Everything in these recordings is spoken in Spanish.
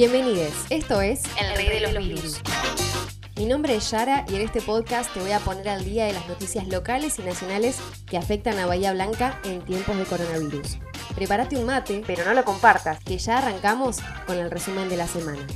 Bienvenidos, esto es El Rey de los Virus. Mi nombre es Yara y en este podcast te voy a poner al día de las noticias locales y nacionales que afectan a Bahía Blanca en tiempos de coronavirus. Prepárate un mate, pero no lo compartas, que ya arrancamos con el resumen de la semana.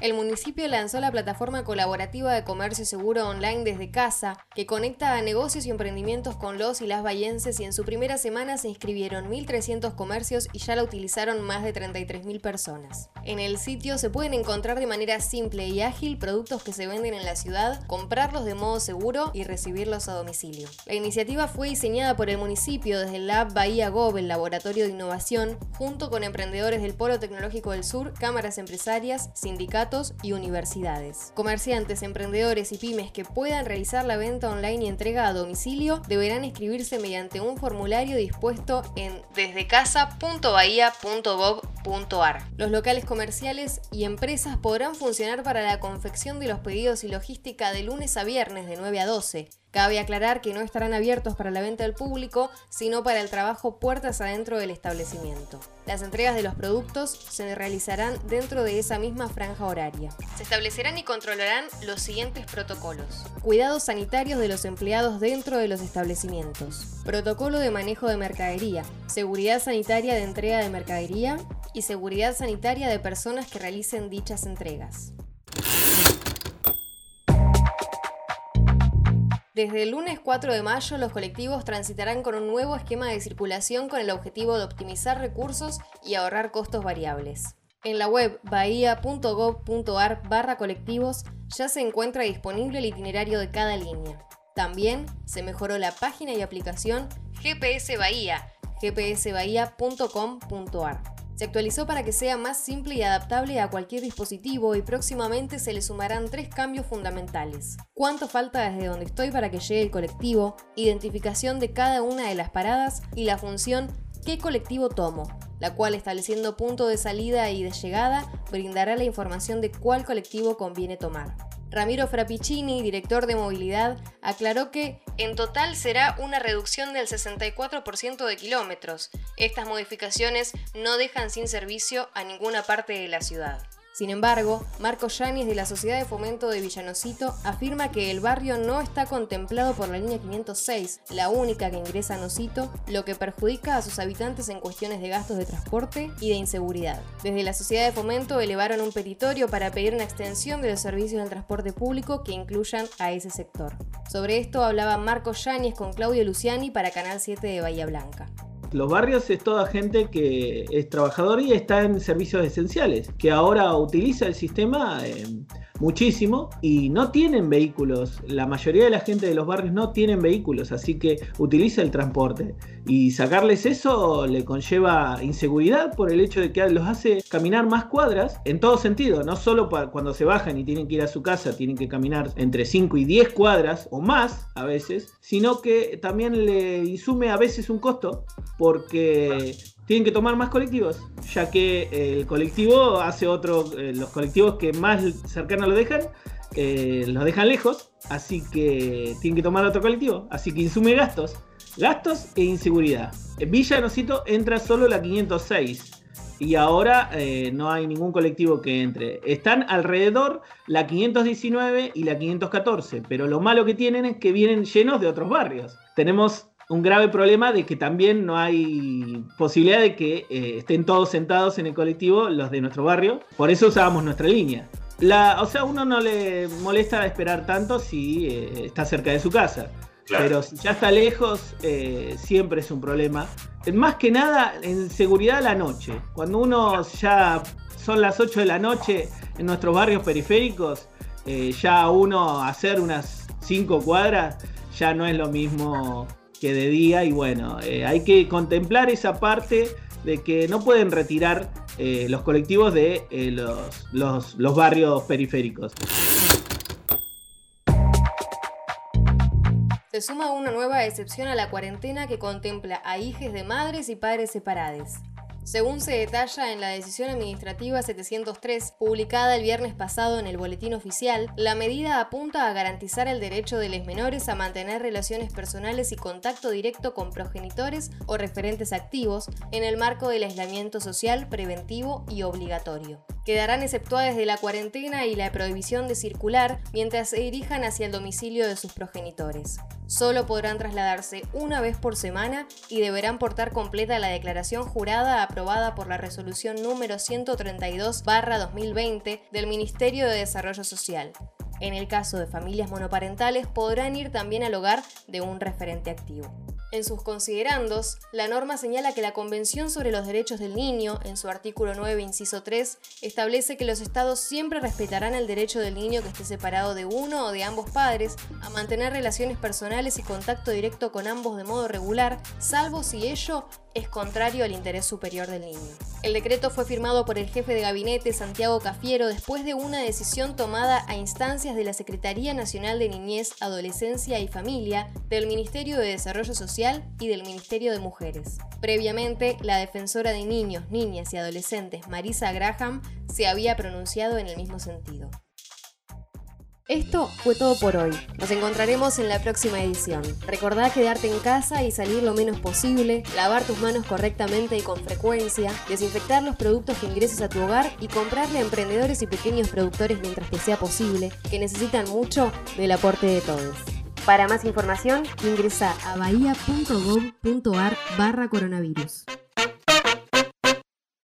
El municipio lanzó la plataforma colaborativa de comercio seguro online desde casa, que conecta a negocios y emprendimientos con los y las bayenses y en su primera semana se inscribieron 1.300 comercios y ya la utilizaron más de 33.000 personas. En el sitio se pueden encontrar de manera simple y ágil productos que se venden en la ciudad, comprarlos de modo seguro y recibirlos a domicilio. La iniciativa fue diseñada por el municipio desde el Lab Bahía Gov, el laboratorio de innovación, junto con emprendedores del Polo Tecnológico del Sur, cámaras empresarias, sindicatos, y universidades. Comerciantes, emprendedores y pymes que puedan realizar la venta online y entrega a domicilio deberán inscribirse mediante un formulario dispuesto en desdecasa.bahia.gov.ar. Los locales comerciales y empresas podrán funcionar para la confección de los pedidos y logística de lunes a viernes de 9 a 12 Cabe aclarar que no estarán abiertos para la venta al público, sino para el trabajo puertas adentro del establecimiento. Las entregas de los productos se realizarán dentro de esa misma franja horaria. Se establecerán y controlarán los siguientes protocolos. Cuidados sanitarios de los empleados dentro de los establecimientos. Protocolo de manejo de mercadería. Seguridad sanitaria de entrega de mercadería y seguridad sanitaria de personas que realicen dichas entregas. Desde el lunes 4 de mayo, los colectivos transitarán con un nuevo esquema de circulación con el objetivo de optimizar recursos y ahorrar costos variables. En la web bahía.gov.ar barra colectivos ya se encuentra disponible el itinerario de cada línea. También se mejoró la página y aplicación GPS Bahía, gpsbahía.com.ar. Se actualizó para que sea más simple y adaptable a cualquier dispositivo y próximamente se le sumarán tres cambios fundamentales. Cuánto falta desde donde estoy para que llegue el colectivo, identificación de cada una de las paradas y la función qué colectivo tomo, la cual estableciendo punto de salida y de llegada brindará la información de cuál colectivo conviene tomar. Ramiro Frappicini, director de movilidad, aclaró que en total será una reducción del 64% de kilómetros. Estas modificaciones no dejan sin servicio a ninguna parte de la ciudad. Sin embargo, Marco Yáñez de la Sociedad de Fomento de Villanocito afirma que el barrio no está contemplado por la línea 506, la única que ingresa a Nocito, lo que perjudica a sus habitantes en cuestiones de gastos de transporte y de inseguridad. Desde la Sociedad de Fomento elevaron un petitorio para pedir una extensión de los servicios del transporte público que incluyan a ese sector. Sobre esto hablaba Marco Yáñez con Claudio Luciani para Canal 7 de Bahía Blanca. Los barrios es toda gente que es trabajadora y está en servicios esenciales, que ahora utiliza el sistema eh, muchísimo y no tienen vehículos. La mayoría de la gente de los barrios no tienen vehículos, así que utiliza el transporte. Y sacarles eso le conlleva inseguridad por el hecho de que los hace caminar más cuadras en todo sentido, no solo para cuando se bajan y tienen que ir a su casa, tienen que caminar entre 5 y 10 cuadras o más a veces, sino que también le insume a veces un costo porque tienen que tomar más colectivos, ya que el colectivo hace otro, eh, los colectivos que más cercanos lo dejan, eh, los dejan lejos, así que tienen que tomar otro colectivo, así que insume gastos, gastos e inseguridad. En Villa Nocito entra solo la 506 y ahora eh, no hay ningún colectivo que entre. Están alrededor la 519 y la 514, pero lo malo que tienen es que vienen llenos de otros barrios. Tenemos un grave problema de que también no hay posibilidad de que eh, estén todos sentados en el colectivo los de nuestro barrio. Por eso usábamos nuestra línea. La, o sea, uno no le molesta esperar tanto si eh, está cerca de su casa. Pero si ya está lejos, eh, siempre es un problema. Más que nada en seguridad a la noche. Cuando uno ya son las 8 de la noche en nuestros barrios periféricos, ya uno hacer unas 5 cuadras ya no es lo mismo que de día y bueno, eh, hay que contemplar esa parte de que no pueden retirar eh, los colectivos de eh, los, los, barrios periféricos. Se suma una nueva excepción a la cuarentena que contempla a hijas de madres y padres separados. Según se detalla en la decisión administrativa 703, publicada el viernes pasado en el Boletín Oficial, la medida apunta a garantizar el derecho de los menores a mantener relaciones personales y contacto directo con progenitores o referentes activos en el marco del aislamiento social preventivo y obligatorio. Quedarán exceptuadas de la cuarentena y la prohibición de circular mientras se dirijan hacia el domicilio de sus progenitores. Solo podrán trasladarse una vez por semana y deberán portar completa la declaración jurada aprobada por la resolución número 132-2020 del Ministerio de Desarrollo Social. En el caso de familias monoparentales podrán ir también al hogar de un referente activo. En sus considerandos, la norma señala que la Convención sobre los Derechos del Niño, en su artículo 9, inciso 3, establece que los estados siempre respetarán el derecho del niño que esté separado de uno o de ambos padres a mantener relaciones personales y contacto directo con ambos de modo regular, salvo si ello es contrario al interés superior del niño. El decreto fue firmado por el jefe de gabinete Santiago Cafiero después de una decisión tomada a instancias de la Secretaría Nacional de Niñez, Adolescencia y Familia, del Ministerio de Desarrollo Y del Ministerio de Mujeres. Previamente, la defensora de niños, niñas y adolescentes Marisa Graham se había pronunciado en el mismo sentido. Esto fue todo por hoy. Nos encontraremos en la próxima edición. Recordá quedarte en casa y salir lo menos posible, lavar tus manos correctamente y con frecuencia, desinfectar los productos que ingreses a tu hogar y comprarle a emprendedores y pequeños productores mientras que sea posible, que necesitan mucho del aporte de todos. Para más información, ingresa a bahía.gov.ar barra coronavirus.